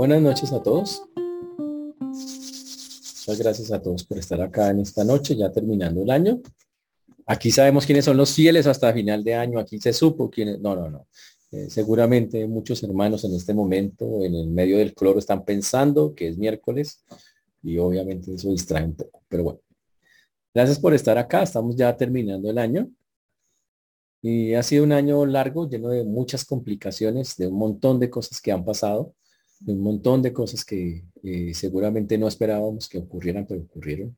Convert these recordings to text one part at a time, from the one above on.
Buenas noches a todos. Muchas gracias a todos por estar acá en esta noche, ya terminando el año. Aquí sabemos quiénes son los fieles hasta final de año. Aquí se supo quiénes. No, no, no. Eh, seguramente muchos hermanos en este momento, en el medio del cloro, están pensando que es miércoles y obviamente eso distrae un poco. Pero bueno, gracias por estar acá. Estamos ya terminando el año. Y ha sido un año largo, lleno de muchas complicaciones, de un montón de cosas que han pasado, un montón de cosas que eh, seguramente no esperábamos que ocurrieran, pero ocurrieron.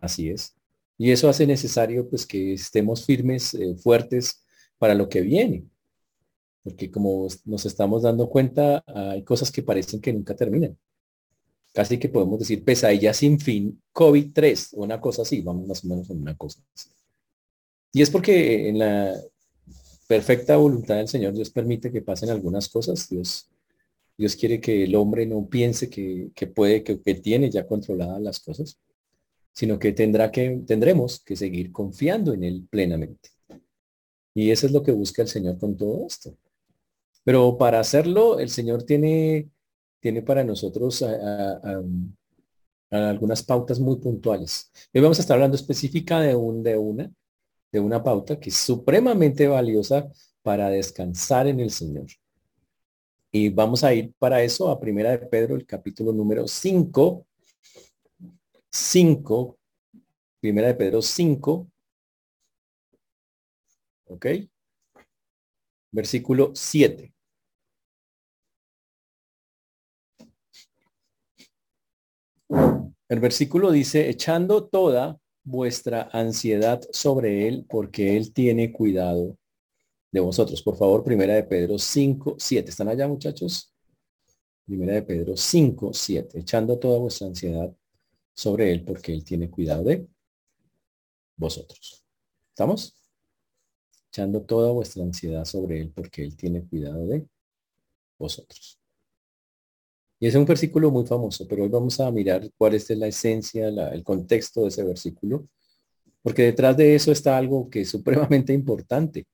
Así es. Y eso hace necesario pues que estemos firmes, eh, fuertes para lo que viene. Porque como nos estamos dando cuenta, hay cosas que parecen que nunca terminan. Casi que podemos decir pesadilla sin fin, COVID-3, una cosa así, vamos más o menos en una cosa. Y es porque en la perfecta voluntad del Señor Dios permite que pasen algunas cosas. Dios, Dios quiere que el hombre no piense que, puede, que, tiene ya controladas las cosas, sino que tendrá que, tendremos que seguir confiando en Él plenamente. Y eso es lo que busca el Señor con todo esto. Pero para hacerlo, el Señor tiene, tiene para nosotros algunas pautas muy puntuales. Hoy vamos a estar hablando específica de, un, de una, de una pauta que es supremamente valiosa para descansar en el Señor. Y vamos a ir para eso a Primera de Pedro, el capítulo número 5. 5. Primera de Pedro 5. ¿Ok? Versículo 7. El versículo dice, echando toda vuestra ansiedad sobre Él porque Él tiene cuidado de vosotros. Por favor, primera de Pedro 5, 7. ¿Están allá, muchachos? Primera de Pedro 5, 7. Echando toda vuestra ansiedad sobre Él porque Él tiene cuidado de vosotros. ¿Estamos? Echando toda vuestra ansiedad sobre Él porque Él tiene cuidado de vosotros. Y es un versículo muy famoso, pero hoy vamos a mirar cuál es la esencia, el contexto de ese versículo, porque detrás de eso está algo que es supremamente importante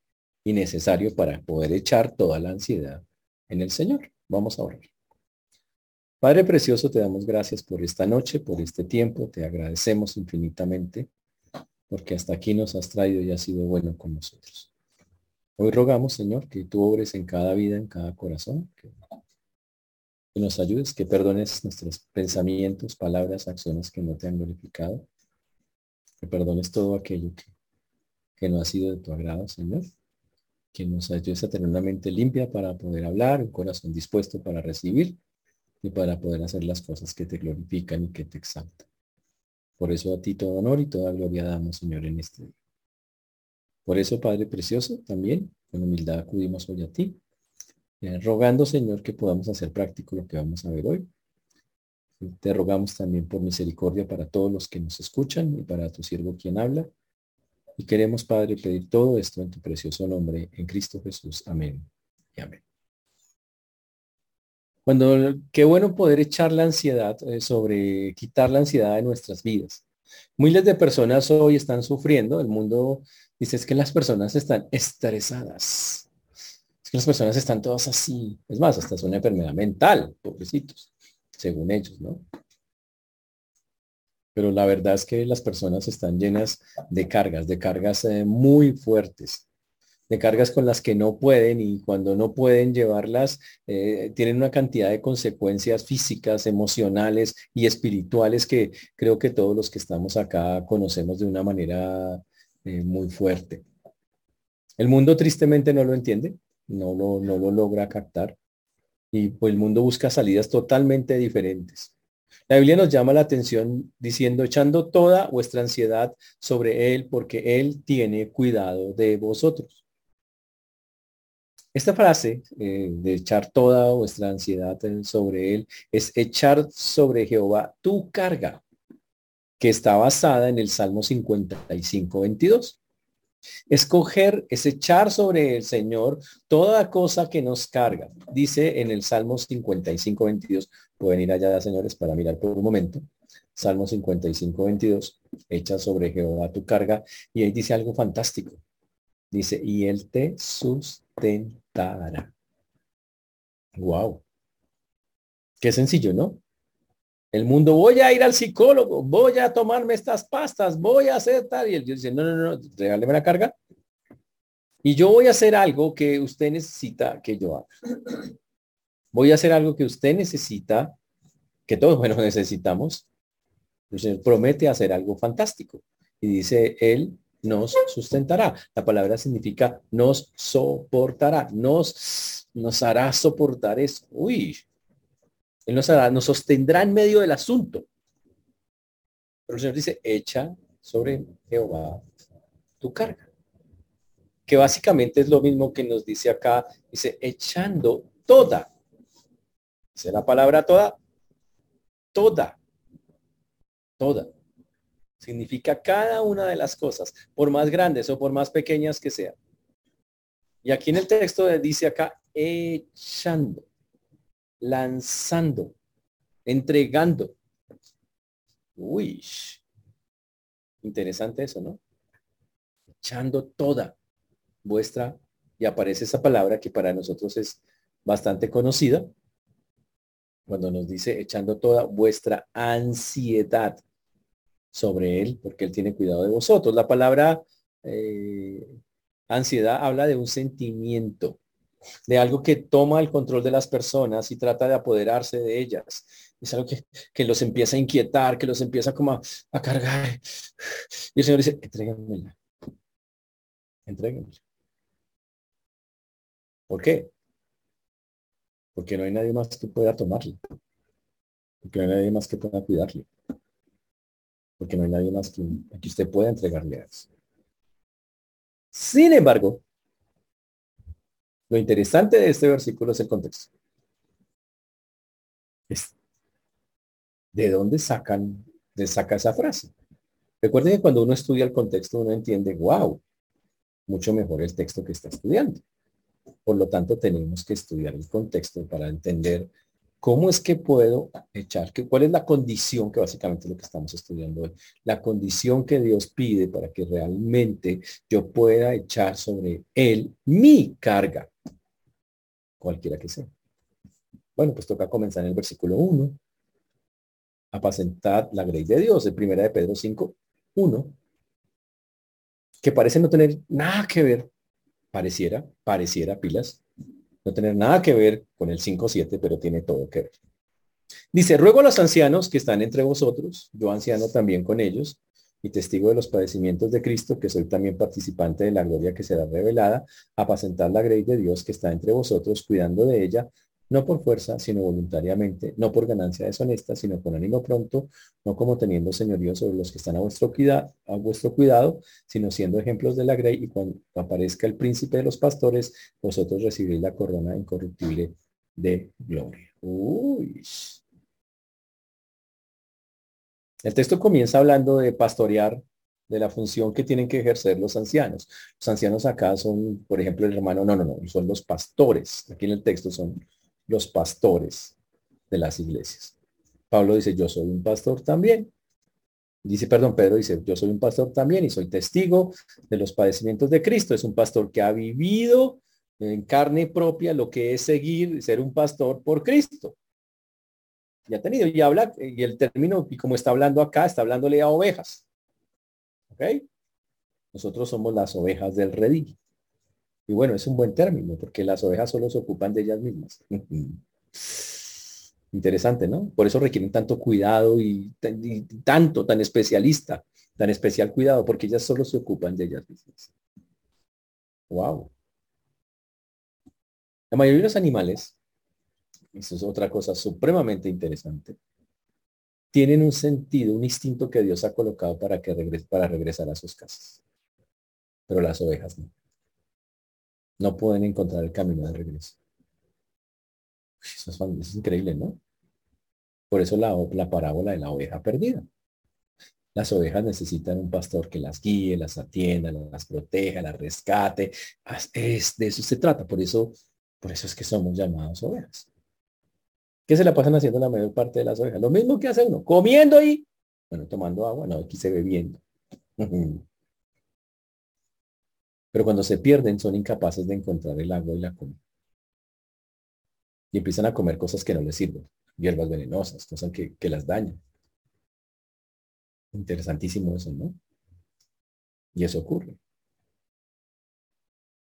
y necesario para poder echar toda la ansiedad en el Señor. Vamos a orar. Padre Precioso, te damos gracias por esta noche, por este tiempo, te agradecemos infinitamente, porque hasta aquí nos has traído y has sido bueno con nosotros. Hoy rogamos, Señor, que tú obres en cada vida, en cada corazón, que nos ayudes, que perdones nuestros pensamientos, palabras, acciones que no te han glorificado, que perdones todo aquello que, que no ha sido de tu agrado, Señor, que nos ayudes a tener una mente limpia para poder hablar, un corazón dispuesto para recibir y para poder hacer las cosas que te glorifican y que te exaltan. Por eso a ti todo honor y toda gloria damos, Señor, en este día. Por eso, Padre Precioso, también con humildad acudimos hoy a ti eh, rogando, Señor, que podamos hacer práctico lo que vamos a ver hoy. Te rogamos también por misericordia para todos los que nos escuchan y para tu siervo quien habla. Y queremos, Padre, pedir todo esto en tu precioso nombre, en Cristo Jesús. Amén y amén. Cuando, qué bueno poder echar la ansiedad eh, sobre, quitar la ansiedad de nuestras vidas. Miles de personas hoy están sufriendo. El mundo dice es que las personas están estresadas que las personas están todas así. Es más, hasta es una enfermedad mental, pobrecitos, según ellos, ¿no? Pero la verdad es que las personas están llenas de cargas, de cargas eh, muy fuertes, de cargas con las que no pueden y cuando no pueden llevarlas, eh, tienen una cantidad de consecuencias físicas, emocionales y espirituales que creo que todos los que estamos acá conocemos de una manera eh, muy fuerte. El mundo tristemente no lo entiende, no lo, no lo logra captar y pues el mundo busca salidas totalmente diferentes. La Biblia nos llama la atención diciendo, echando toda vuestra ansiedad sobre Él, porque Él tiene cuidado de vosotros. Esta frase eh, de echar toda vuestra ansiedad sobre Él es echar sobre Jehová tu carga, que está basada en el Salmo 55, 22. Escoger es echar sobre el Señor toda cosa que nos carga. Dice en el Salmo 55, 22. Pueden ir allá, señores, para mirar por un momento. Salmo 55, 22. Echa sobre Jehová tu carga. Y ahí dice algo fantástico. Dice, y él te sustentará. Wow. Qué sencillo, ¿no? El mundo, voy a ir al psicólogo, voy a tomarme estas pastas, voy a hacer tal. Y Dios dice, no, no, no, regáleme la carga. Y yo voy a hacer algo que usted necesita que yo haga. Voy a hacer algo que usted necesita, que todos bueno necesitamos. El Señor promete hacer algo fantástico. Y dice, Él nos sustentará. La palabra significa nos soportará, nos, nos hará soportar eso. Uy, nos, hará, nos sostendrá en medio del asunto. Pero el Señor dice, echa sobre Jehová tu carga. Que básicamente es lo mismo que nos dice acá, dice, echando toda. Dice la palabra toda, toda, toda. Significa cada una de las cosas, por más grandes o por más pequeñas que sean. Y aquí en el texto dice acá, echando lanzando, entregando. Uy, interesante eso, ¿no? Echando toda vuestra, y aparece esa palabra que para nosotros es bastante conocida, cuando nos dice echando toda vuestra ansiedad sobre él, porque él tiene cuidado de vosotros. La palabra eh, ansiedad habla de un sentimiento, de algo que toma el control de las personas y trata de apoderarse de ellas. Es algo que, los empieza a inquietar, que los empieza como a, cargar. Y el Señor dice, entréguenmela. Entréguenmela. ¿Por qué? Porque no hay nadie más que pueda tomarle. Porque no hay nadie más que pueda cuidarle. Porque no hay nadie más que, que usted pueda entregarle a eso. Sin embargo, lo interesante de este versículo es el contexto. ¿De dónde sacan, de saca esa frase? Recuerden que cuando uno estudia el contexto, uno entiende, wow, mucho mejor el texto que está estudiando. Por lo tanto, tenemos que estudiar el contexto para entender cómo es que puedo echar, cuál es la condición que básicamente es lo que estamos estudiando hoy, la condición que Dios pide para que realmente yo pueda echar sobre él mi carga cualquiera que sea. Bueno, pues toca comenzar en el versículo 1. Apacentar la grey de Dios, de primera de Pedro 5, 1, que parece no tener nada que ver, pareciera, pareciera pilas, no tener nada que ver con el 5.7, pero tiene todo que ver. Dice, ruego a los ancianos que están entre vosotros, yo anciano también con ellos, y testigo de los padecimientos de Cristo, que soy también participante de la gloria que será revelada, apacentar la grey de Dios que está entre vosotros, cuidando de ella, no por fuerza, sino voluntariamente, no por ganancia deshonesta, sino con ánimo pronto, no como teniendo señorío sobre los que están a vuestro, cuidado, sino siendo ejemplos de la grey, y cuando aparezca el príncipe de los pastores, vosotros recibiréis la corona incorruptible de gloria. El texto comienza hablando de pastorear, de la función que tienen que ejercer los ancianos. Los ancianos acá son, por ejemplo, el hermano, no, no, no, son los pastores. Aquí en el texto son los pastores de las iglesias. Pablo dice, yo soy un pastor también. Dice, perdón, Pedro dice, yo soy un pastor también y soy testigo de los padecimientos de Cristo. Es un pastor que ha vivido en carne propia lo que es seguir, y ser un pastor por Cristo ya ha tenido, y habla, y el término, y como está hablando acá, está hablándole a ovejas. ¿Ok? Nosotros somos las ovejas del redil. Y bueno, es un buen término, porque las ovejas solo se ocupan de ellas mismas. Interesante, ¿no? Por eso requieren tanto cuidado y, tanto, tan especialista, tan especial cuidado, porque ellas solo se ocupan de ellas mismas. Wow. La mayoría de los animales eso es otra cosa supremamente interesante, tienen un sentido, un instinto que Dios ha colocado para, que regrese, para regresar a sus casas. Pero las ovejas no. No pueden encontrar el camino de regreso. Eso es, increíble, ¿no? Por eso la, la parábola de la oveja perdida. Las ovejas necesitan un pastor que las guíe, las atienda, las proteja, las rescate. Es, de eso se trata. Por eso, por eso es que somos llamados ovejas. ¿Qué se la pasan haciendo la mayor parte de las ovejas? Lo mismo que hace uno, comiendo y, bueno, tomando agua, no, aquí se bebiendo. Pero cuando se pierden son incapaces de encontrar el agua y la comida. Y empiezan a comer cosas que no les sirven. hierbas venenosas, cosas que, las dañan. Interesantísimo eso, ¿no? Y eso ocurre.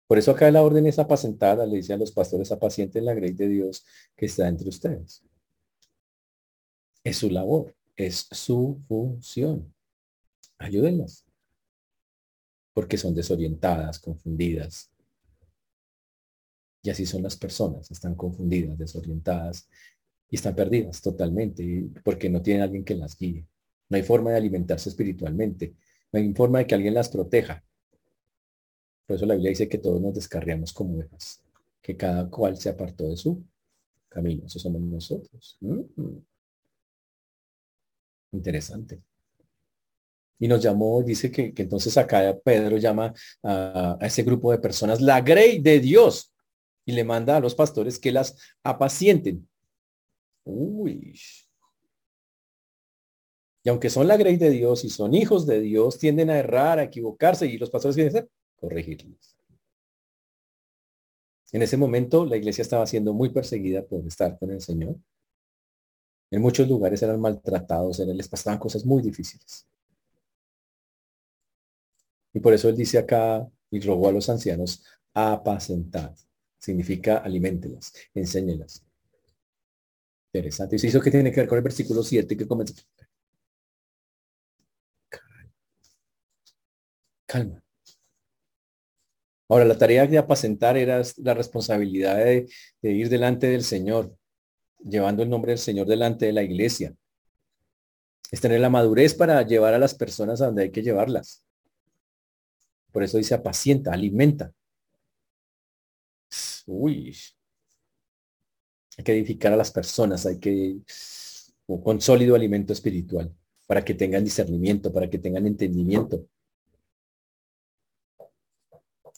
Por eso acá la orden es apacentada, le dice a los pastores apacienten la grey de Dios que está entre ustedes. Es su labor, es su función. Ayúdenlas. Porque son desorientadas, confundidas. Y así son las personas, están confundidas, desorientadas y están perdidas totalmente porque no tienen alguien que las guíe. No hay forma de alimentarse espiritualmente. No hay forma de que alguien las proteja. Por eso la Biblia dice que todos nos descarriamos como ovejas, que cada cual se apartó de su camino. Eso somos nosotros. Mm. Interesante. Y nos llamó, dice que, entonces acá Pedro llama a, ese grupo de personas la grey de Dios y le manda a los pastores que las apacienten. Uy. Y aunque son la grey de Dios y son hijos de Dios, tienden a errar, a equivocarse y los pastores quieren ser corregirlos. En ese momento la iglesia estaba siendo muy perseguida por estar con el Señor. En muchos lugares eran maltratados, les pasaban cosas muy difíciles. Y por eso él dice acá y rogó a los ancianos, apacentad. Significa aliméntelas, enséñelas. Interesante. ¿Y eso qué tiene que ver con el versículo 7 que comenzó? Calma. Ahora, la tarea de apacentar era la responsabilidad de, ir delante del Señor, llevando el nombre del Señor delante de la iglesia. Es tener la madurez para llevar a las personas a donde hay que llevarlas. Por eso dice apacienta, alimenta. Uy. Hay que edificar a las personas, hay que con sólido alimento espiritual para que tengan discernimiento, para que tengan entendimiento.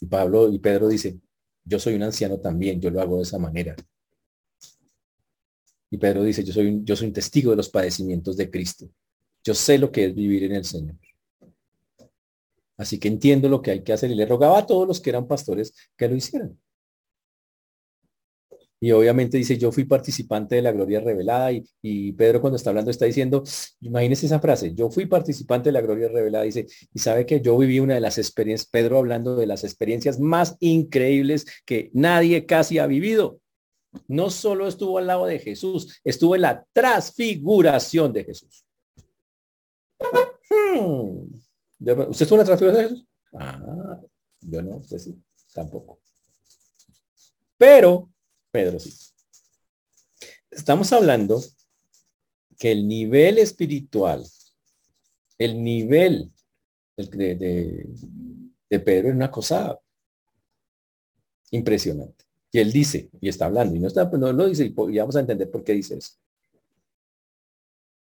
Y Pablo y Pedro dice, yo soy un anciano también, yo lo hago de esa manera. Y Pedro dice, yo soy yo soy un testigo de los padecimientos de Cristo. Yo sé lo que es vivir en el Señor. Así que entiendo lo que hay que hacer y le rogaba a todos los que eran pastores que lo hicieran. Y obviamente dice, yo fui participante de la gloria revelada y, Pedro cuando está hablando está diciendo, imagínese esa frase, yo fui participante de la gloria revelada, dice, y sabe que yo viví una de las experiencias, Pedro hablando de las experiencias más increíbles que nadie casi ha vivido. No solo estuvo al lado de Jesús, estuvo en la transfiguración de Jesús. Hmm. ¿Usted la transfiguración de Jesús? Ah, yo no, usted sí, tampoco. Pero Pedro sí. Estamos hablando que el nivel espiritual, el nivel de, Pedro es una cosa impresionante. Y él dice, y está hablando, y no, está, no lo dice, y vamos a entender por qué dice eso.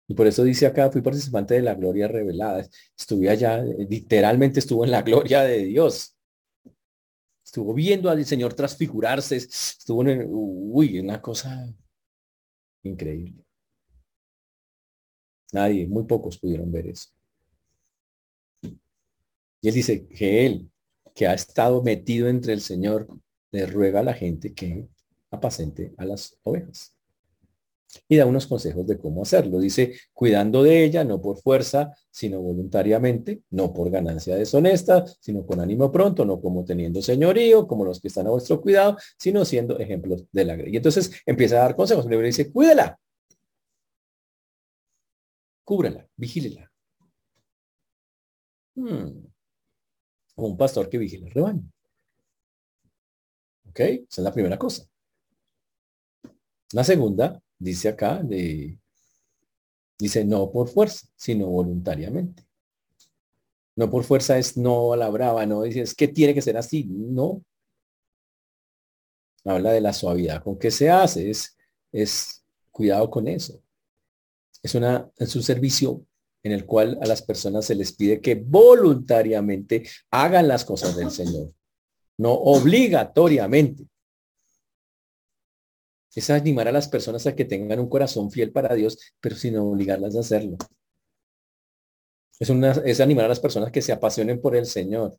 Y por eso dice acá, fui participante de la gloria revelada. Estuve allá, literalmente estuvo en la gloria de Dios estuvo viendo al Señor transfigurarse, estuvo en, uy, una cosa increíble. Nadie, muy pocos pudieron ver eso. Y él dice que él, que ha estado metido entre el Señor, le ruega a la gente que apacente a las ovejas y da unos consejos de cómo hacerlo. Dice, cuidando de ella, no por fuerza, sino voluntariamente, no por ganancia deshonesta, sino con ánimo pronto, no como teniendo señorío, como los que están a vuestro cuidado, sino siendo ejemplos de la grey. Y entonces empieza a dar consejos. Le dice, cuídela, cúbrala, vigílela. Hmm. Como un pastor que vigila el rebaño. ¿Ok? Esa es la primera cosa. La segunda, dice acá, de, dice no por fuerza, sino voluntariamente. No por fuerza es no a la brava, no dice es que tiene que ser así, no. Habla de la suavidad con que se hace, es, es cuidado con eso. Es, una, es un servicio en el cual a las personas se les pide que voluntariamente hagan las cosas del Señor, no obligatoriamente es animar a las personas a que tengan un corazón fiel para Dios, pero sin obligarlas a hacerlo. Es, animar a las personas que se apasionen por el Señor,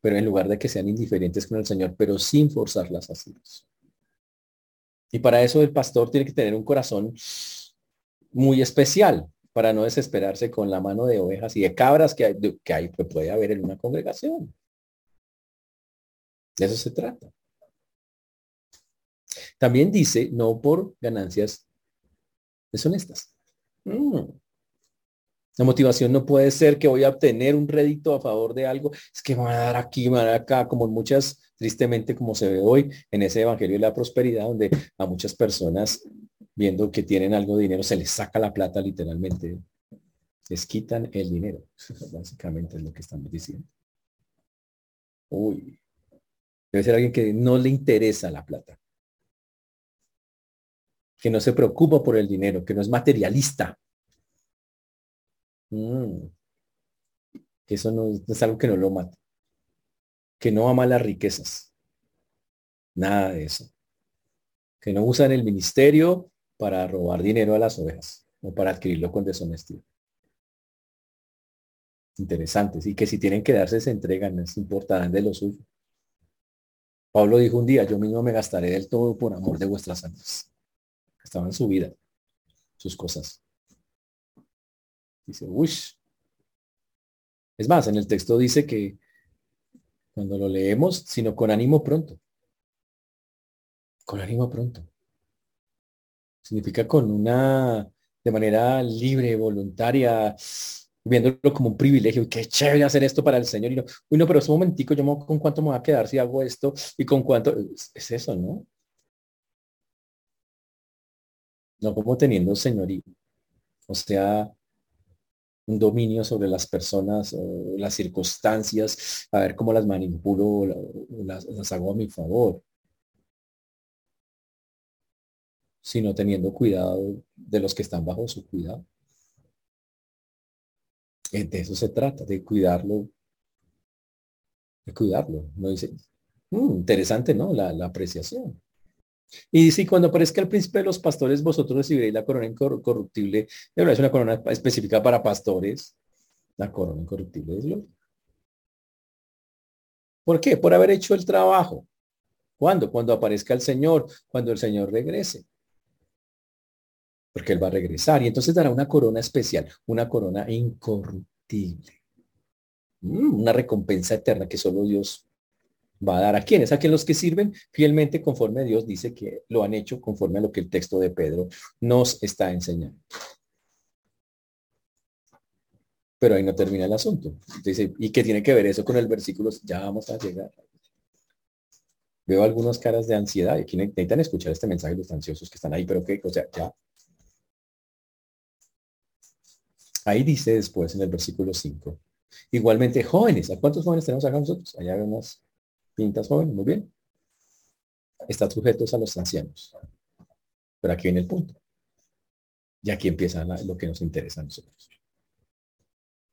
pero en lugar de que sean indiferentes con el Señor, pero sin forzarlas a hacerlo. Y para eso el pastor tiene que tener un corazón muy especial para no desesperarse con la mano de ovejas y de cabras que hay, que, hay, que puede haber en una congregación. De eso se trata. También dice, no por ganancias deshonestas. Mm. La motivación no puede ser que voy a obtener un rédito a favor de algo, es que me van a dar aquí, me van a dar acá, como muchas, tristemente como se ve hoy en ese Evangelio de la Prosperidad, donde a muchas personas, viendo que tienen algo de dinero, se les saca la plata literalmente, les quitan el dinero. Básicamente es lo que estamos diciendo. Uy, debe ser alguien que no le interesa la plata, que no se preocupa por el dinero, que no es materialista Mm. Eso no, es algo que no lo mata. Que no ama las riquezas. Nada de eso. Que no usan el ministerio para robar dinero a las ovejas o para adquirirlo con deshonestidad. Interesantes. Y que si tienen que darse, se entregan, no se importarán de lo suyo. Pablo dijo un día, yo mismo me gastaré del todo por amor de vuestras almas. Estaba en su vida, sus cosas. Dice, uy. Es más, en el texto dice que cuando lo leemos, sino con ánimo pronto. Con ánimo pronto. Significa con una, de manera libre, voluntaria, viéndolo como un privilegio. Qué chévere hacer esto para el Señor. Y no, uy, no, pero es un momentico, yo con cuánto me voy a quedar si hago esto y con cuánto. Es eso, ¿no? No como teniendo señoría. O sea, un dominio sobre las personas las circunstancias, a ver cómo las manipulo, las, hago a mi favor, sino teniendo cuidado de los que están bajo su cuidado. Eh, de eso se trata, de cuidarlo, de cuidarlo. No dice, mm, interesante, ¿no? La, la apreciación. Y dice, cuando aparezca el príncipe de los pastores, vosotros recibiréis la corona incorruptible. Es una corona específica para pastores. La corona incorruptible es gloria. ¿Por qué? Por haber hecho el trabajo. ¿Cuándo? Cuando aparezca el Señor, cuando el Señor regrese. Porque Él va a regresar y entonces dará una corona especial, una corona incorruptible. Mm, una recompensa eterna que solo Dios va a dar a quienes, a quienes los que sirven fielmente conforme a Dios dice que lo han hecho conforme a lo que el texto de Pedro nos está enseñando. Pero ahí no termina el asunto. Dice, ¿y qué tiene que ver eso con el versículo? Ya vamos a llegar. Veo algunas caras de ansiedad y aquí necesitan escuchar este mensaje los ansiosos que están ahí, pero qué, o sea, ya. Ahí dice después en el versículo 5. Igualmente, jóvenes, ¿a cuántos jóvenes tenemos acá nosotros? Allá vemos Pintas joven, muy bien. Están sujetos a los ancianos. Pero aquí viene el punto. Y aquí empieza lo que nos interesa a nosotros.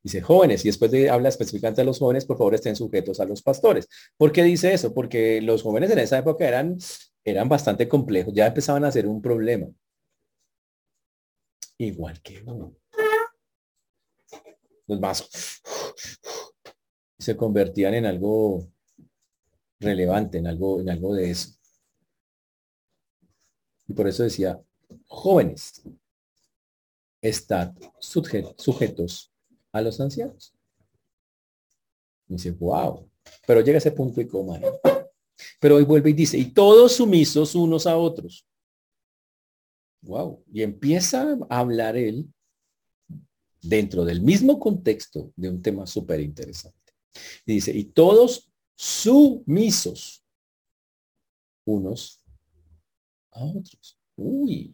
Dice jóvenes, y después de, habla específicamente de los jóvenes, por favor estén sujetos a los pastores. ¿Por qué dice eso? Porque los jóvenes en esa época eran, eran bastante complejos, ya empezaban a ser un problema. Igual que Los vasos se convertían en algo relevante en algo, en algo de eso. Y por eso decía, jóvenes, están sujetos a los ancianos. Y dice, wow. Pero llega ese punto y coma. Pero hoy vuelve y dice, y todos sumisos unos a otros. Wow. Y empieza a hablar él dentro del mismo contexto de un tema súper interesante. Dice, y todos sumisos unos a otros. Uy,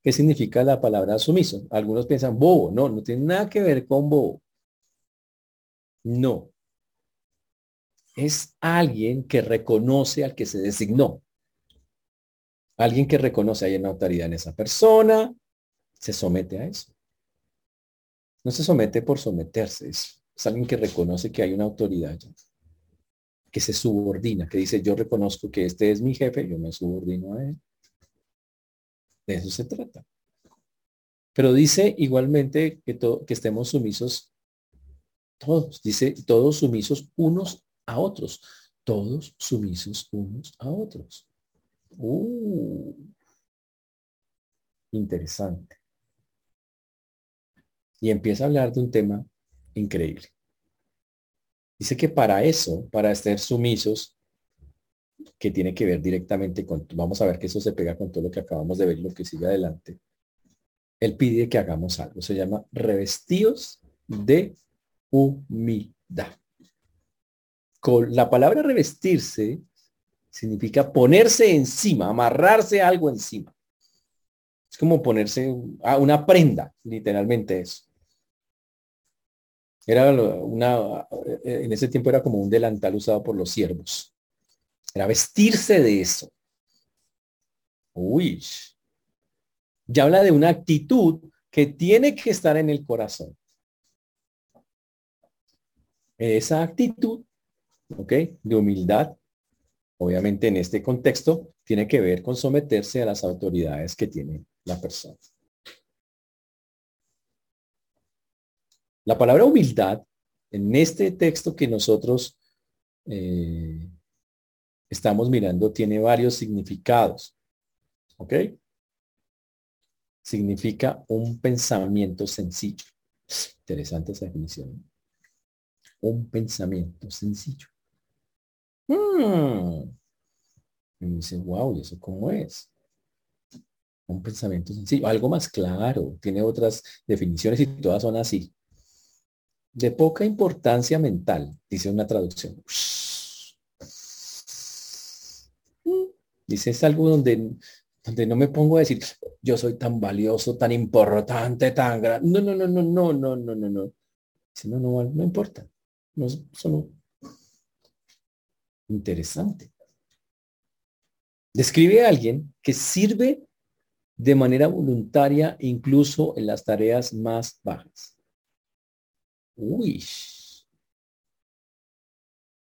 ¿qué significa la palabra sumiso? Algunos piensan bobo. No, no tiene nada que ver con bobo. No. Es alguien que reconoce al que se designó. Alguien que reconoce hay una autoridad en esa persona, se somete a eso. No se somete por someterse, es, alguien que reconoce que hay una autoridad que se subordina, que dice, yo reconozco que este es mi jefe, yo me subordino a él. De eso se trata. Pero dice igualmente que, que estemos sumisos todos, dice todos sumisos unos a otros, todos sumisos unos a otros. Uh, interesante. Y empieza a hablar de un tema increíble. Dice que para eso, para estar sumisos, que tiene que ver directamente con, vamos a ver que eso se pega con todo lo que acabamos de ver y lo que sigue adelante. Él pide que hagamos algo, se llama revestidos de humildad. Con la palabra revestirse significa ponerse encima, amarrarse algo encima. Es como ponerse a una prenda, literalmente eso. Era una, en ese tiempo era como un delantal usado por los siervos. Era vestirse de eso. Uy. Ya habla de una actitud que tiene que estar en el corazón. Esa actitud, ¿ok? De humildad, obviamente en este contexto, tiene que ver con someterse a las autoridades que tiene la persona. La palabra humildad en este texto que nosotros eh, estamos mirando tiene varios significados. ¿Ok? Significa un pensamiento sencillo. Interesante esa definición. Un pensamiento sencillo. Hmm. Y dice, wow, ¿y eso cómo es? Un pensamiento sencillo, algo más claro, tiene otras definiciones y todas son así de poca importancia mental, dice una traducción. Dice, es algo donde, donde no me pongo a decir, yo soy tan valioso, tan importante, tan grande. No, no, no, no, no, no, no, no, no. Dice, no, no, no importa. No, solo interesante. Describe a alguien que sirve de manera voluntaria incluso en las tareas más bajas. Uy.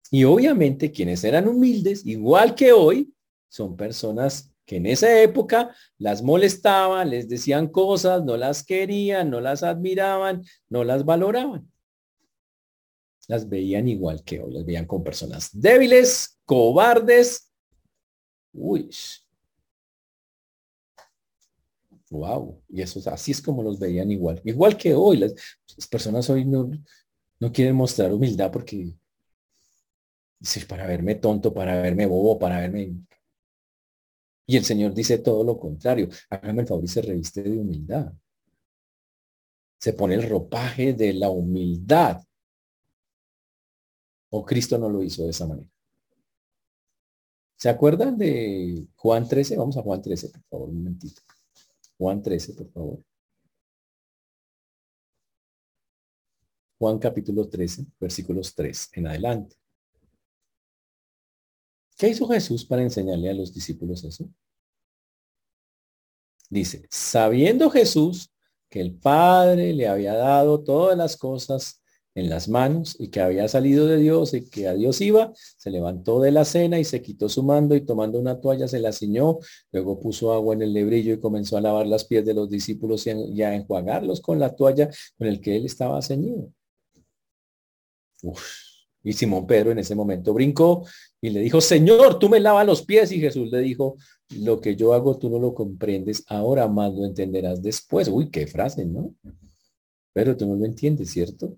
Y obviamente quienes eran humildes, igual que hoy, son personas que en esa época las molestaban, les decían cosas, no las querían, no las admiraban, no las valoraban. Las veían igual que hoy, las veían como personas débiles, cobardes. Uy. Wow. Y eso así es como los veían igual. Igual que hoy. Las, personas hoy no, no quieren mostrar humildad porque dice, para verme tonto, para verme bobo, para verme. Y el Señor dice todo lo contrario. Hágame el favor y se reviste de humildad. Se pone el ropaje de la humildad. O Cristo no lo hizo de esa manera. ¿Se acuerdan de Juan 13? Vamos a Juan 13, por favor, un momentito. Juan 13, por favor. Juan capítulo 13, versículos 3 en adelante. ¿Qué hizo Jesús para enseñarle a los discípulos eso? Dice, sabiendo Jesús que el Padre le había dado todas las cosas en las manos y que había salido de Dios y que a Dios iba, se levantó de la cena y se quitó su mando y tomando una toalla se la ciñó, luego puso agua en el lebrillo y comenzó a lavar las pies de los discípulos y a, enjuagarlos con la toalla con el que él estaba ceñido. Y Simón Pedro en ese momento brincó y le dijo, Señor, tú me lavas los pies. Y Jesús le dijo, lo que yo hago tú no lo comprendes ahora, más lo entenderás después. Uy, qué frase, ¿no? Pero tú no lo entiendes, ¿cierto?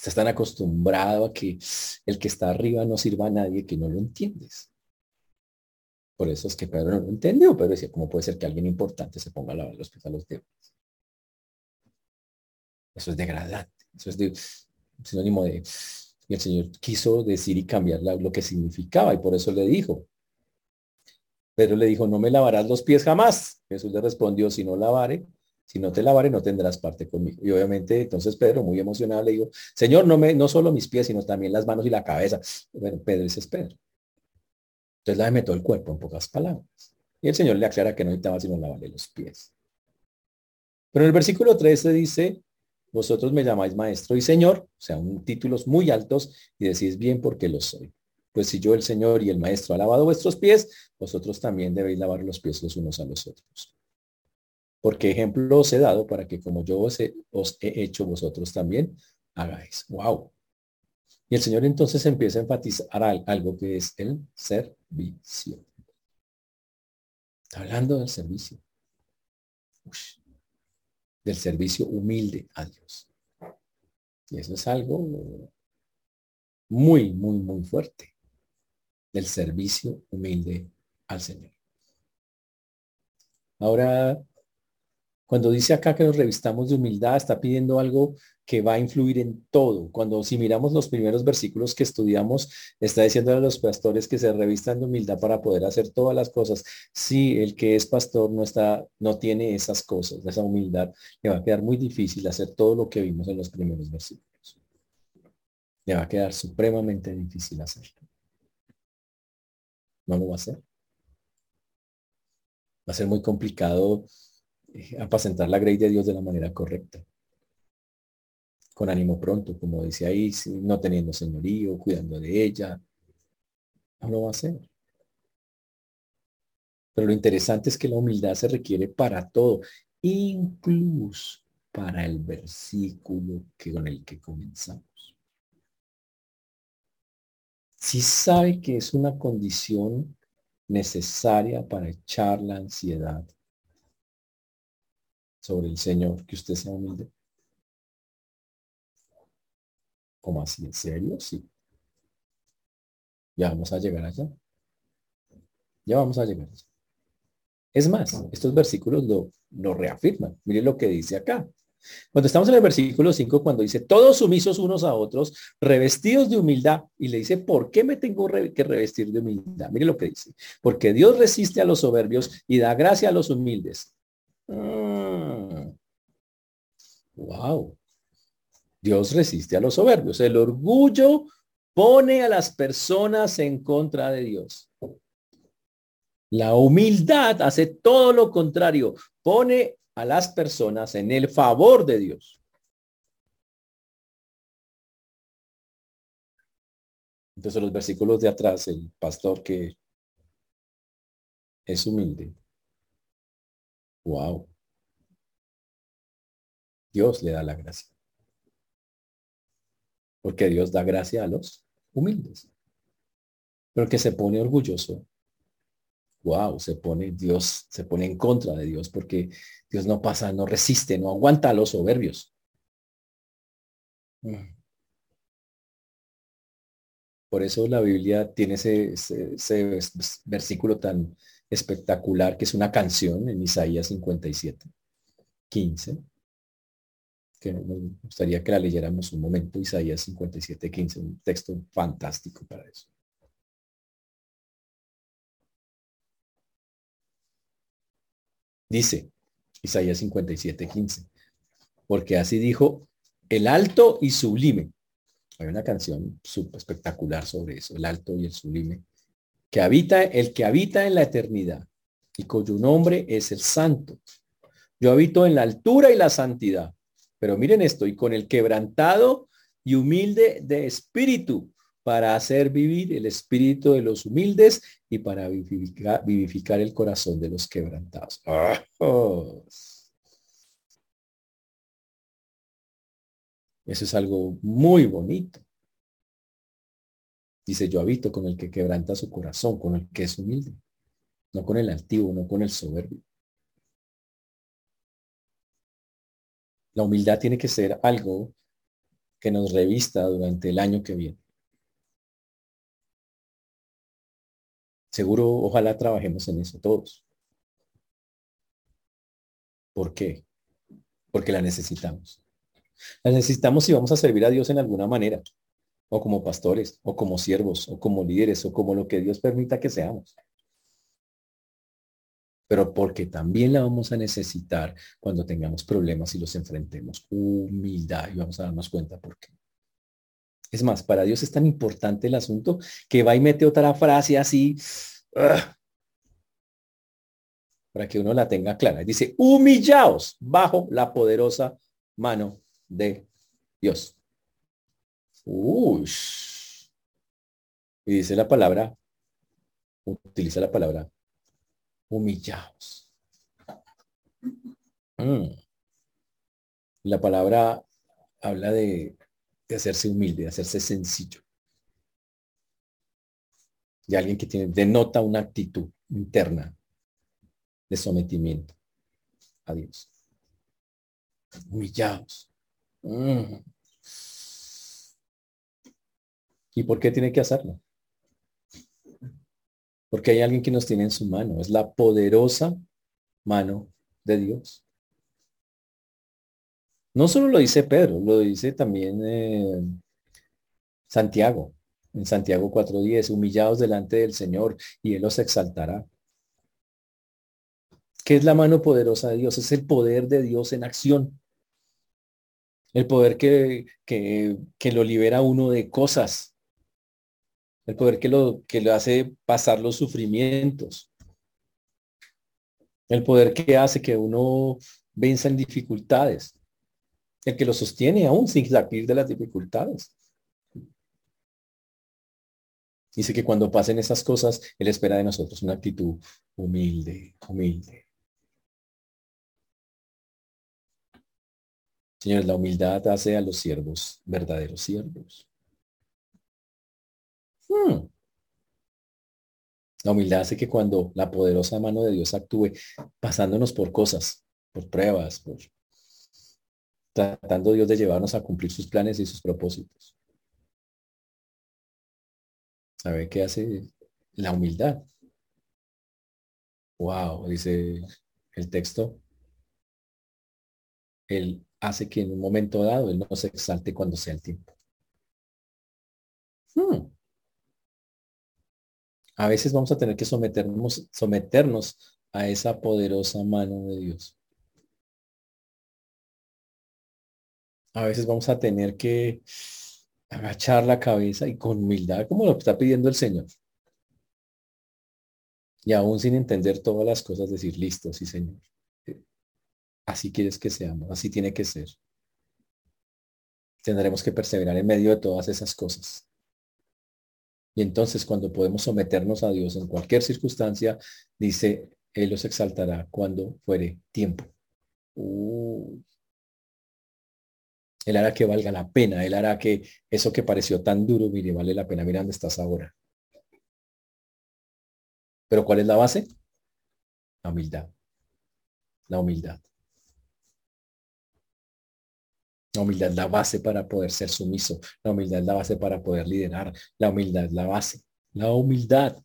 Estás tan acostumbrado a que el que está arriba no sirva a nadie que no lo entiendes. Por eso es que Pedro no lo entendió, pero decía, ¿cómo puede ser que alguien importante se ponga a lavar los pies a los débiles? Eso es degradante, eso es sinónimo de... Y el Señor quiso decir y cambiar lo que significaba y por eso le dijo. Pedro le dijo, no me lavarás los pies jamás. Jesús le respondió, si no lavare, si no te lavaré, no tendrás parte conmigo. Y obviamente, entonces Pedro, muy emocionado, le digo, Señor, no, me, no solo mis pies, sino también las manos y la cabeza. Bueno, Pedro ese es Pedro. Entonces láveme todo el cuerpo, en pocas palabras. Y el Señor le aclara que no necesitaba sino lavarle los pies. Pero en el versículo 13 dice, vosotros me llamáis maestro y señor, o sea, un títulos muy altos, y decís bien porque lo soy. Pues si yo, el Señor y el Maestro, ha lavado vuestros pies, vosotros también debéis lavar los pies los unos a los otros porque ejemplo os he dado para que como yo os he, hecho vosotros también hagáis. Wow. Y el Señor entonces empieza a enfatizar algo que es el servicio. Está hablando del servicio. del servicio humilde a Dios. Y eso es algo muy, muy, muy fuerte del servicio humilde al Señor. Ahora, cuando dice acá que nos revistamos de humildad, está pidiendo algo que va a influir en todo. Cuando si miramos los primeros versículos que estudiamos, está diciendo a los pastores que se revistan de humildad para poder hacer todas las cosas. Si el que es pastor no está, no tiene esas cosas, esa humildad, le va a quedar muy difícil hacer todo lo que vimos en los primeros versículos. Le va a quedar supremamente difícil hacerlo. No lo va a hacer. Va a ser muy complicado apacentar la grey de Dios de la manera correcta con ánimo pronto, como dice ahí, no teniendo señorío, cuidando de ella. No lo va a hacer. Pero lo interesante es que la humildad se requiere para todo, incluso para el versículo que, con el que comenzamos. Si sabe que es una condición necesaria para echar la ansiedad sobre el Señor, que usted sea humilde. ¿Cómo así? ¿En serio? Sí. Ya vamos a llegar allá. Ya vamos a llegar allá. Es más, estos versículos lo, lo reafirman. Miren lo que dice acá. Cuando estamos en el versículo 5, cuando dice, todos sumisos unos a otros, revestidos de humildad, y le dice, ¿por qué me tengo que revestir de humildad? Mire lo que dice, porque Dios resiste a los soberbios y da gracia a los humildes. Wow. Dios resiste a los soberbios. El orgullo pone a las personas en contra de Dios. La humildad hace todo lo contrario, pone a las personas en el favor de Dios. Entonces los versículos de atrás, el pastor que es humilde. Wow. Dios le da la gracia. Porque Dios da gracia a los humildes. Pero que se pone orgulloso. Wow, se pone Dios, se pone en contra de Dios porque Dios no pasa, no resiste, no aguanta a los soberbios. Por eso la Biblia tiene ese, ese, versículo tan espectacular que es una canción en Isaías 57, 15 que me gustaría que la leyéramos un momento, Isaías 57, 15, un texto fantástico para eso. Dice Isaías 57, 15, porque así dijo el alto y sublime. Hay una canción espectacular sobre eso, el alto y el sublime, que habita, el que habita en la eternidad y cuyo nombre es el santo. Yo habito en la altura y la santidad pero miren esto, y con el quebrantado y humilde de espíritu, para hacer vivir el espíritu de los humildes y para vivificar, el corazón de los quebrantados. Eso es algo muy bonito. Dice, yo habito con el que quebranta su corazón, con el que es humilde, no con el altivo, no con el soberbio. La humildad tiene que ser algo que nos revista durante el año que viene. Seguro, ojalá trabajemos en eso todos. ¿Por qué? Porque la necesitamos. La necesitamos si vamos a servir a Dios en alguna manera, o como pastores, o como siervos, o como líderes, o como lo que Dios permita que seamos pero porque también la vamos a necesitar cuando tengamos problemas y los enfrentemos. Humildad y vamos a darnos cuenta por qué. Es más, para Dios es tan importante el asunto que va y mete otra frase así ¡ah! para que uno la tenga clara. Dice, humillaos bajo la poderosa mano de Dios. Uy. Y dice la palabra, utiliza la palabra humillados. Mm. La palabra habla de, hacerse humilde, de hacerse sencillo. De alguien que tiene, denota una actitud interna de sometimiento a Dios. Humillados. Mm. ¿Y por qué tiene que hacerlo? Porque hay alguien que nos tiene en su mano. Es la poderosa mano de Dios. No solo lo dice Pedro, lo dice también eh, Santiago. En Santiago 4.10, humillados delante del Señor y Él los exaltará. ¿Qué es la mano poderosa de Dios? Es el poder de Dios en acción. El poder que, que, que lo libera uno de cosas. El poder que lo, que lo hace pasar los sufrimientos. El poder que hace que uno venza en dificultades. El que lo sostiene aún sin salir de las dificultades. Dice que cuando pasen esas cosas, Él espera de nosotros una actitud humilde, humilde. Señores, la humildad hace a los siervos verdaderos siervos. Hmm. La humildad hace que cuando la poderosa mano de Dios actúe, pasándonos por cosas, por pruebas, por tratando Dios de llevarnos a cumplir sus planes y sus propósitos. ¿Sabe qué hace la humildad? Wow, dice el texto. Él hace que en un momento dado Él no se exalte cuando sea el tiempo. Hmm. A veces vamos a tener que someternos, someternos a esa poderosa mano de Dios. A veces vamos a tener que agachar la cabeza y con humildad, como lo está pidiendo el Señor. Y aún sin entender todas las cosas, decir, listo, sí, Señor. Así quieres que seamos, así tiene que ser. Tendremos que perseverar en medio de todas esas cosas. Y entonces cuando podemos someternos a Dios en cualquier circunstancia, dice, Él los exaltará cuando fuere tiempo. Él hará que valga la pena. Él hará que eso que pareció tan duro, mire, vale la pena. Mira dónde estás ahora. Pero ¿cuál es la base? La humildad. La humildad. La humildad es la base para poder ser sumiso. La humildad es la base para poder liderar. La humildad es la base. La humildad.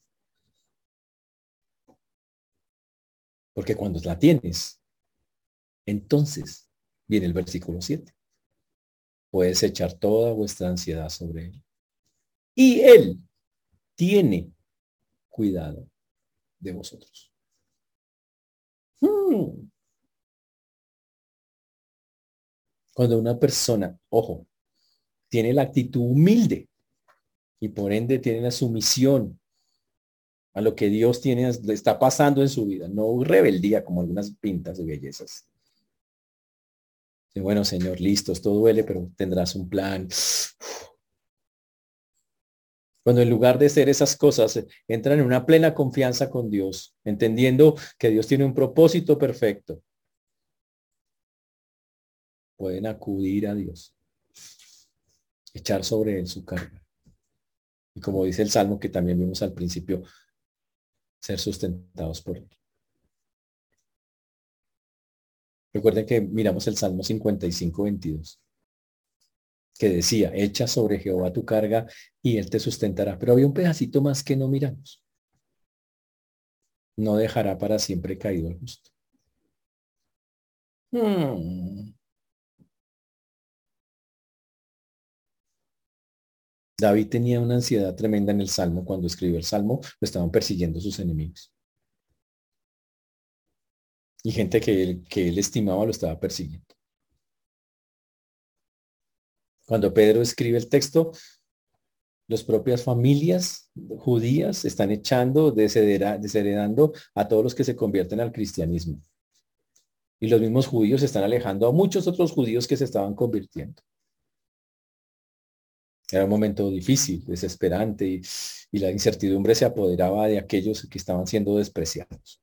Porque cuando la tienes, entonces viene el versículo 7 puedes echar toda vuestra ansiedad sobre Él. Y Él tiene cuidado de vosotros. Hmm. Cuando una persona, ojo, tiene la actitud humilde y por ende tiene la sumisión a lo que Dios tiene, está pasando en su vida, no rebeldía como algunas pintas de bellezas, bueno, Señor, listo, esto duele, pero tendrás un plan. Cuando en lugar de ser esas cosas, eh, entran en una plena confianza con Dios, entendiendo que Dios tiene un propósito perfecto, pueden acudir a Dios, echar sobre él su carga. Y como dice el Salmo que también vimos al principio, ser sustentados por él. Recuerden que miramos el Salmo 55, 22, que decía, echa sobre Jehová tu carga y él te sustentará. Pero había un pedacito más que no miramos. No dejará para siempre caído el justo. Hmm. David tenía una ansiedad tremenda en el Salmo. Cuando escribió el Salmo, lo estaban persiguiendo sus enemigos y gente que él, que él estimaba lo estaba persiguiendo. Cuando Pedro escribe el texto, las propias familias judías están echando, desheredando a todos los que se convierten al cristianismo. Y los mismos judíos están alejando a muchos otros judíos que se estaban convirtiendo. Era un momento difícil, desesperante, y, la incertidumbre se apoderaba de aquellos que estaban siendo despreciados.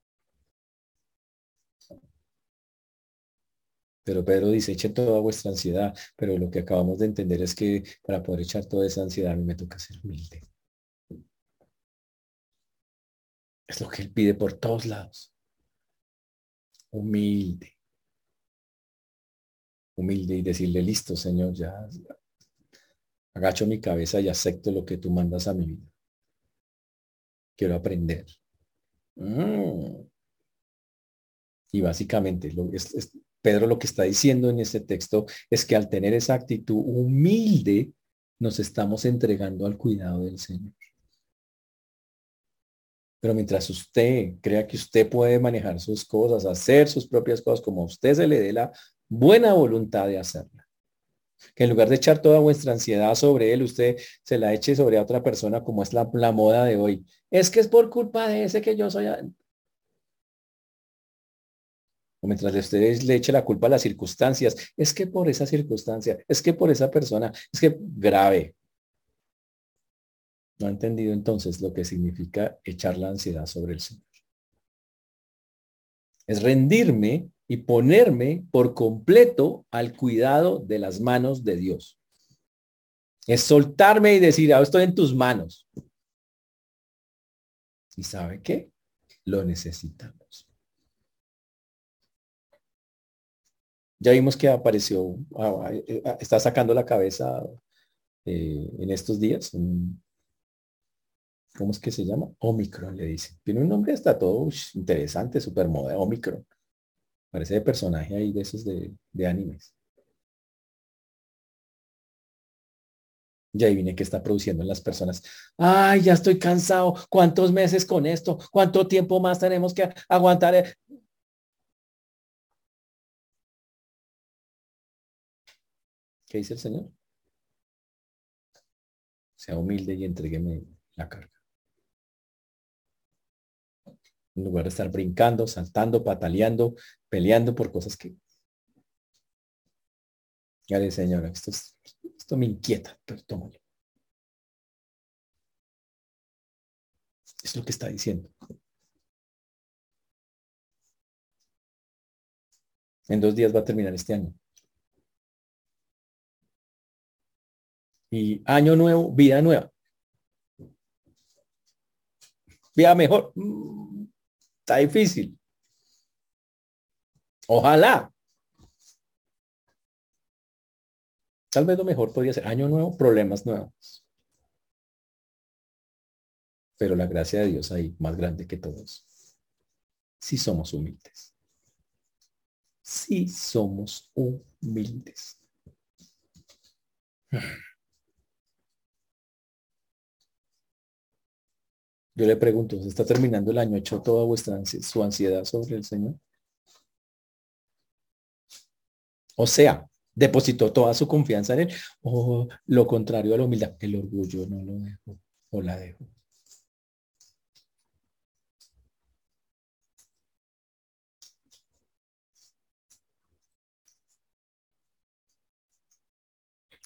Pero Pedro dice, echen toda vuestra ansiedad, pero lo que acabamos de entender es que para poder echar toda esa ansiedad me toca ser humilde. Es lo que él pide por todos lados. Humilde, humilde y decirle, listo, Señor, ya agacho mi cabeza y acepto lo que tú mandas a mi vida. Quiero aprender. Mm. Y básicamente, Pedro lo que está diciendo en ese texto es que al tener esa actitud humilde, nos estamos entregando al cuidado del Señor. Pero mientras usted crea que usted puede manejar sus cosas, hacer sus propias cosas como a usted se le dé la buena voluntad de hacerla. Que en lugar de echar toda vuestra ansiedad sobre él, usted se la eche sobre otra persona como es la, la moda de hoy. Es que es por culpa de ese que yo soy. O mientras usted le eche la culpa a las circunstancias, es que por esa circunstancia, es que por esa persona, es que grave. No ha entendido entonces lo que significa echar la ansiedad sobre el Señor. Es rendirme y ponerme por completo al cuidado de las manos de Dios. Es soltarme y decir, ah, estoy en tus manos. ¿Y sabe qué? Lo necesitamos. Ya vimos que apareció, ah, eh, ah, está sacando la cabeza eh, en estos días, ¿cómo es que se llama? Omicron, le dice. Tiene un nombre está todo interesante, súper Omicron. Parece de personaje ahí de esos de, de animes. Y ahí viene que está produciendo en las personas. Ay, ya estoy cansado. ¿Cuántos meses con esto? ¿Cuánto tiempo más tenemos que aguantar? ¿Qué dice el Señor? Sea humilde y entregueme la carga en lugar de estar brincando, saltando, pataleando, peleando por cosas que... Ya señora, esto, esto me inquieta, pero tómalo. Es lo que está diciendo. En dos días va a terminar este año. Y año nuevo, vida nueva. Vida mejor. Está difícil. Ojalá. Tal vez lo mejor podría ser año nuevo, problemas nuevos. Pero la gracia de Dios ahí, más grande que todos. Si somos humildes. Si somos humildes. Yo le pregunto, ¿se está terminando el año? ¿Echó toda vuestra su ansiedad sobre el Señor? O sea, depositó toda su confianza en Él. O lo contrario a la humildad, el orgullo no lo dejó o la dejó.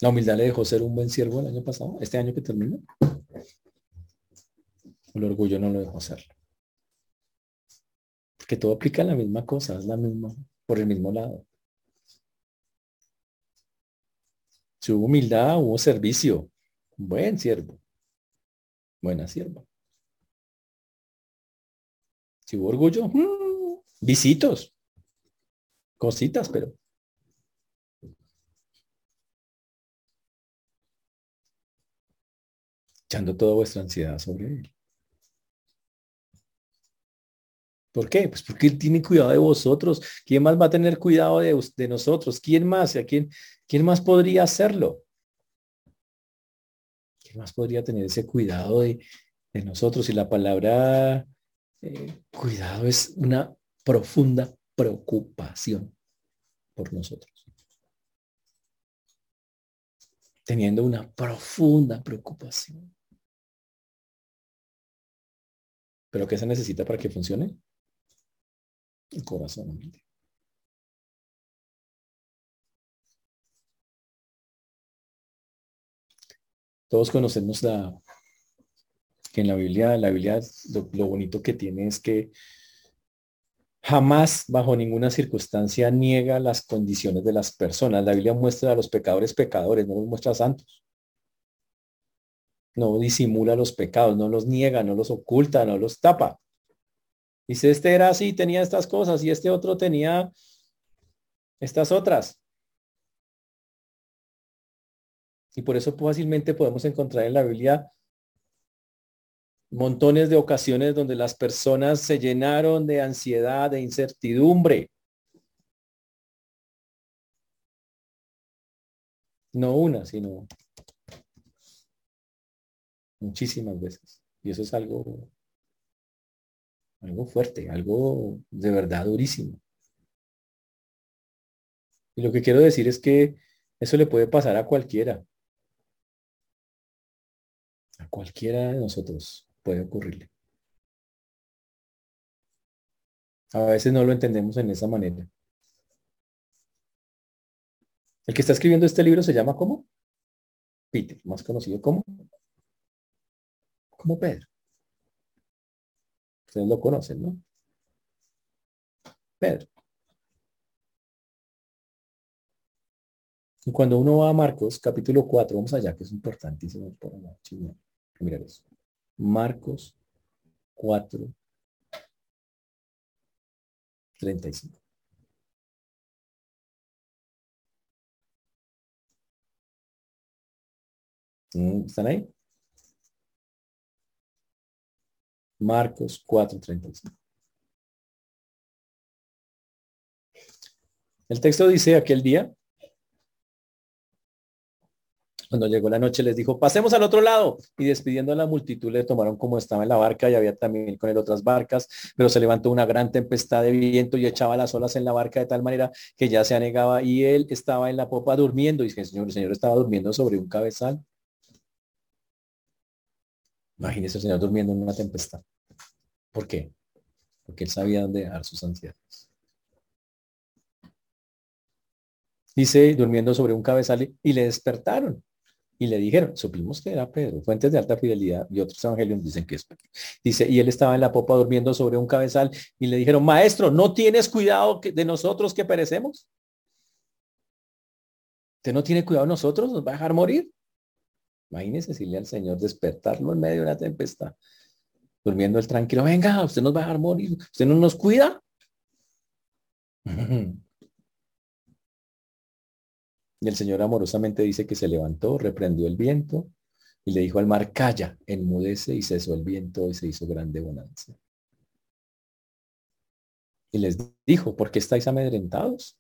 La humildad le dejó ser un buen siervo el año pasado, este año que termina. El orgullo no lo dejó hacerlo. Porque todo aplica la misma cosa, es la misma, por el mismo lado. Si hubo humildad, hubo servicio. Buen siervo. Buena sierva. Si hubo orgullo, mm, visitos. Cositas, pero. Echando toda vuestra ansiedad sobre él. ¿Por qué? Pues porque Él tiene cuidado de vosotros. ¿Quién más va a tener cuidado de, nosotros? ¿Quién más? ¿A quién, quién más podría hacerlo? ¿Quién más podría tener ese cuidado de, nosotros? Y la palabra eh, cuidado es una profunda preocupación por nosotros. Teniendo una profunda preocupación. ¿Pero qué se necesita para que funcione? El corazón. Todos conocemos la que en la Biblia, la Biblia lo, lo bonito que tiene es que jamás bajo ninguna circunstancia niega las condiciones de las personas. La Biblia muestra a los pecadores pecadores, no los muestra santos. No disimula los pecados, no los niega, no los oculta, no los tapa. Dice, este era así, tenía estas cosas y este otro tenía estas otras. Y por eso fácilmente podemos encontrar en la Biblia montones de ocasiones donde las personas se llenaron de ansiedad, de incertidumbre. No una, sino muchísimas veces. Y eso es algo, algo fuerte, algo de verdad durísimo. Y lo que quiero decir es que eso le puede pasar a cualquiera. A cualquiera de nosotros puede ocurrirle. A veces no lo entendemos en esa manera. El que está escribiendo este libro se llama ¿cómo? Peter, más conocido como como Pedro. Ustedes lo conocen, ¿no? Pedro. Y cuando uno va a Marcos, capítulo 4, vamos allá, que es importantísimo por Mira eso. Marcos 4, 35. Mm, ¿Están ahí? Marcos 4:35. El texto dice aquel día, cuando llegó la noche les dijo, pasemos al otro lado. Y despidiendo a la multitud le tomaron como estaba en la barca y había también con él otras barcas, pero se levantó una gran tempestad de viento y echaba las olas en la barca de tal manera que ya se anegaba y él estaba en la popa durmiendo. Y el Señor, el Señor estaba durmiendo sobre un cabezal. Imagínese el Señor durmiendo en una tempestad. ¿Por qué? Porque él sabía dónde dejar sus ansiedades. Dice, durmiendo sobre un cabezal y le despertaron y le dijeron, supimos que era Pedro, fuentes de alta fidelidad y otros evangelios dicen que es Pedro. Dice, y él estaba en la popa durmiendo sobre un cabezal y le dijeron, maestro, ¿no tienes cuidado de nosotros que perecemos? ¿Usted no tiene cuidado de nosotros? ¿Nos va a dejar morir? Imagínese decirle al Señor despertarlo en medio de una tempestad, durmiendo el tranquilo, venga, usted nos va a dejar morir, usted no nos cuida. Y el Señor amorosamente dice que se levantó, reprendió el viento y le dijo al mar, calla, enmudece y cesó el viento y se hizo grande bonanza. Y les dijo, ¿por qué estáis amedrentados?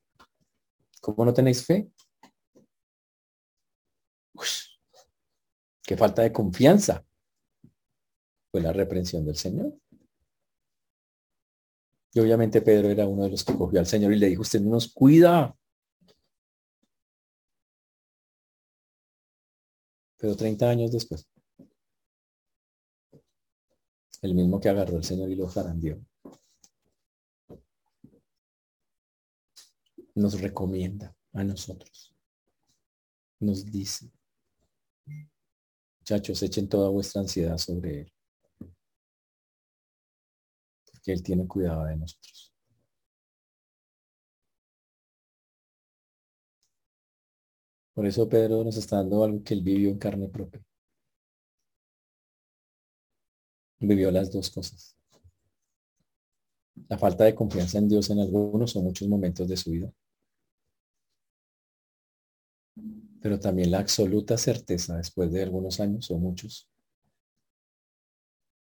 ¿Cómo no tenéis fe? Qué falta de confianza. Fue la reprensión del Señor. Y obviamente Pedro era uno de los que cogió al Señor y le dijo, usted no nos cuida. Pero 30 años después, el mismo que agarró al Señor y lo zarandió, nos recomienda a nosotros. Nos dice, Muchachos, echen toda vuestra ansiedad sobre Él. Porque Él tiene cuidado de nosotros. Por eso Pedro nos está dando algo que Él vivió en carne propia. Vivió las dos cosas. La falta de confianza en Dios en algunos o muchos momentos de su vida pero también la absoluta certeza después de algunos años o muchos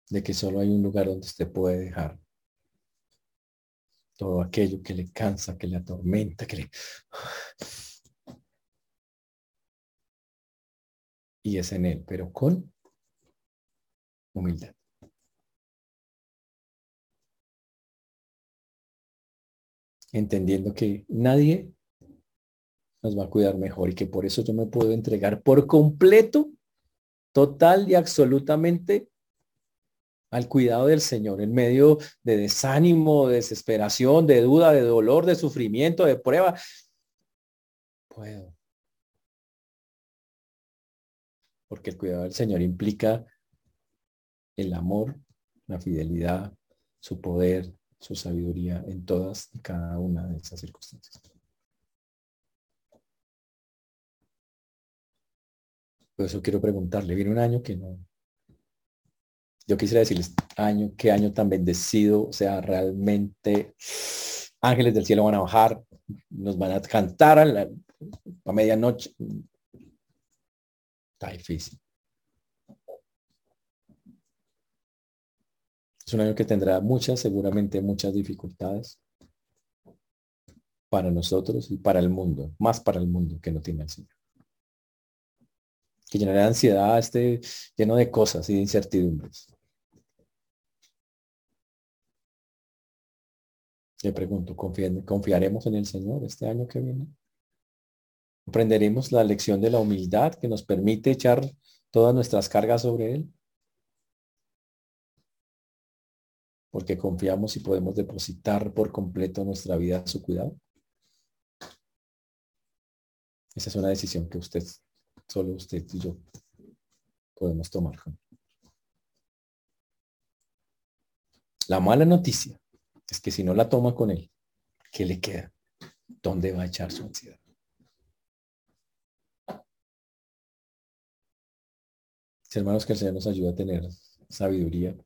de que solo hay un lugar donde usted puede dejar todo aquello que le cansa, que le atormenta, que le... Y es en él, pero con humildad. Entendiendo que nadie nos va a cuidar mejor y que por eso yo me puedo entregar por completo, total y absolutamente al cuidado del Señor en medio de desánimo, de desesperación, de duda, de dolor, de sufrimiento, de prueba. Puedo. Porque el cuidado del Señor implica el amor, la fidelidad, su poder, su sabiduría en todas y cada una de esas circunstancias. Eso quiero preguntarle, viene un año que no. Yo quisiera decirles, año, qué año tan bendecido, o sea, realmente ángeles del cielo van a bajar, nos van a cantar a, la, a medianoche. Está difícil. Es un año que tendrá muchas, seguramente muchas dificultades para nosotros y para el mundo, más para el mundo que no tiene el Señor. Que de ansiedad, esté lleno de cosas y de incertidumbres. Le pregunto, ¿confiaremos en el Señor este año que viene? ¿Aprenderemos la lección de la humildad que nos permite echar todas nuestras cargas sobre Él? Porque confiamos y podemos depositar por completo nuestra vida a su cuidado. Esa es una decisión que usted, solo usted y yo podemos tomar. La mala noticia es que si no la toma con él, ¿qué le queda? ¿Dónde va a echar su ansiedad? Hermanos, que el Señor nos ayude a tener sabiduría,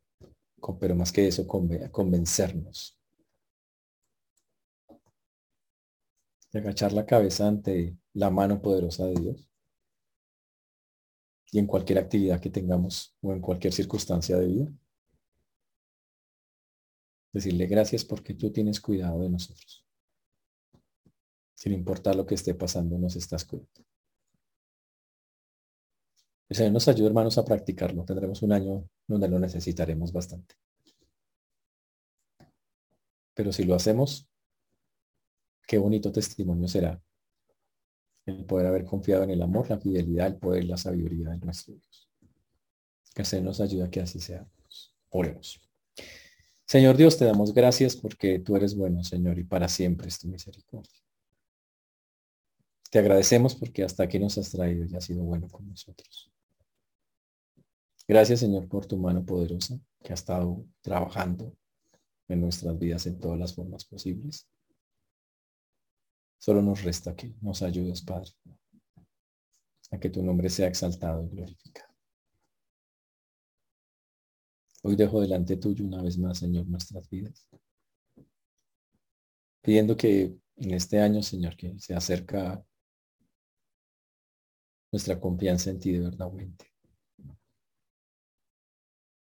pero más que eso, a convencernos. De agachar la cabeza ante la mano poderosa de Dios. Y en cualquier actividad que tengamos o en cualquier circunstancia de vida. Decirle gracias porque tú tienes cuidado de nosotros. Sin importar lo que esté pasando, nos estás cuidando. El Señor nos ayuda, hermanos, a practicarlo. Tendremos un año donde lo necesitaremos bastante. Pero si lo hacemos, qué bonito testimonio será el poder haber confiado en el amor, la fidelidad, el poder la sabiduría de nuestro Dios. Que Señor nos ayude a que así sea. Oremos. Señor Dios, te damos gracias porque tú eres bueno, Señor, y para siempre es tu misericordia. Te agradecemos porque hasta aquí nos has traído y has sido bueno con nosotros. Gracias, Señor, por tu mano poderosa que ha estado trabajando en nuestras vidas en todas las formas posibles. Solo nos resta que nos ayudes, Padre, a que tu nombre sea exaltado y glorificado. Hoy dejo delante tuyo una vez más, Señor, nuestras vidas. Pidiendo que en este año, Señor, que se acerca nuestra confianza en ti de verdad.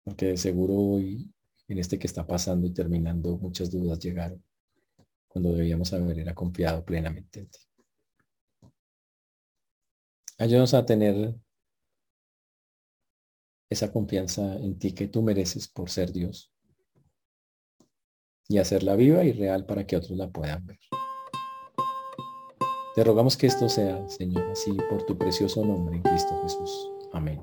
Porque de seguro hoy, en este que está pasando y terminando, muchas dudas llegaron cuando debíamos haber era confiado plenamente en ti. Ayúdanos a tener esa confianza en ti que tú mereces por ser Dios y hacerla viva y real para que otros la puedan ver. Te rogamos que esto sea, Señor, así por tu precioso nombre en Cristo Jesús. Amén.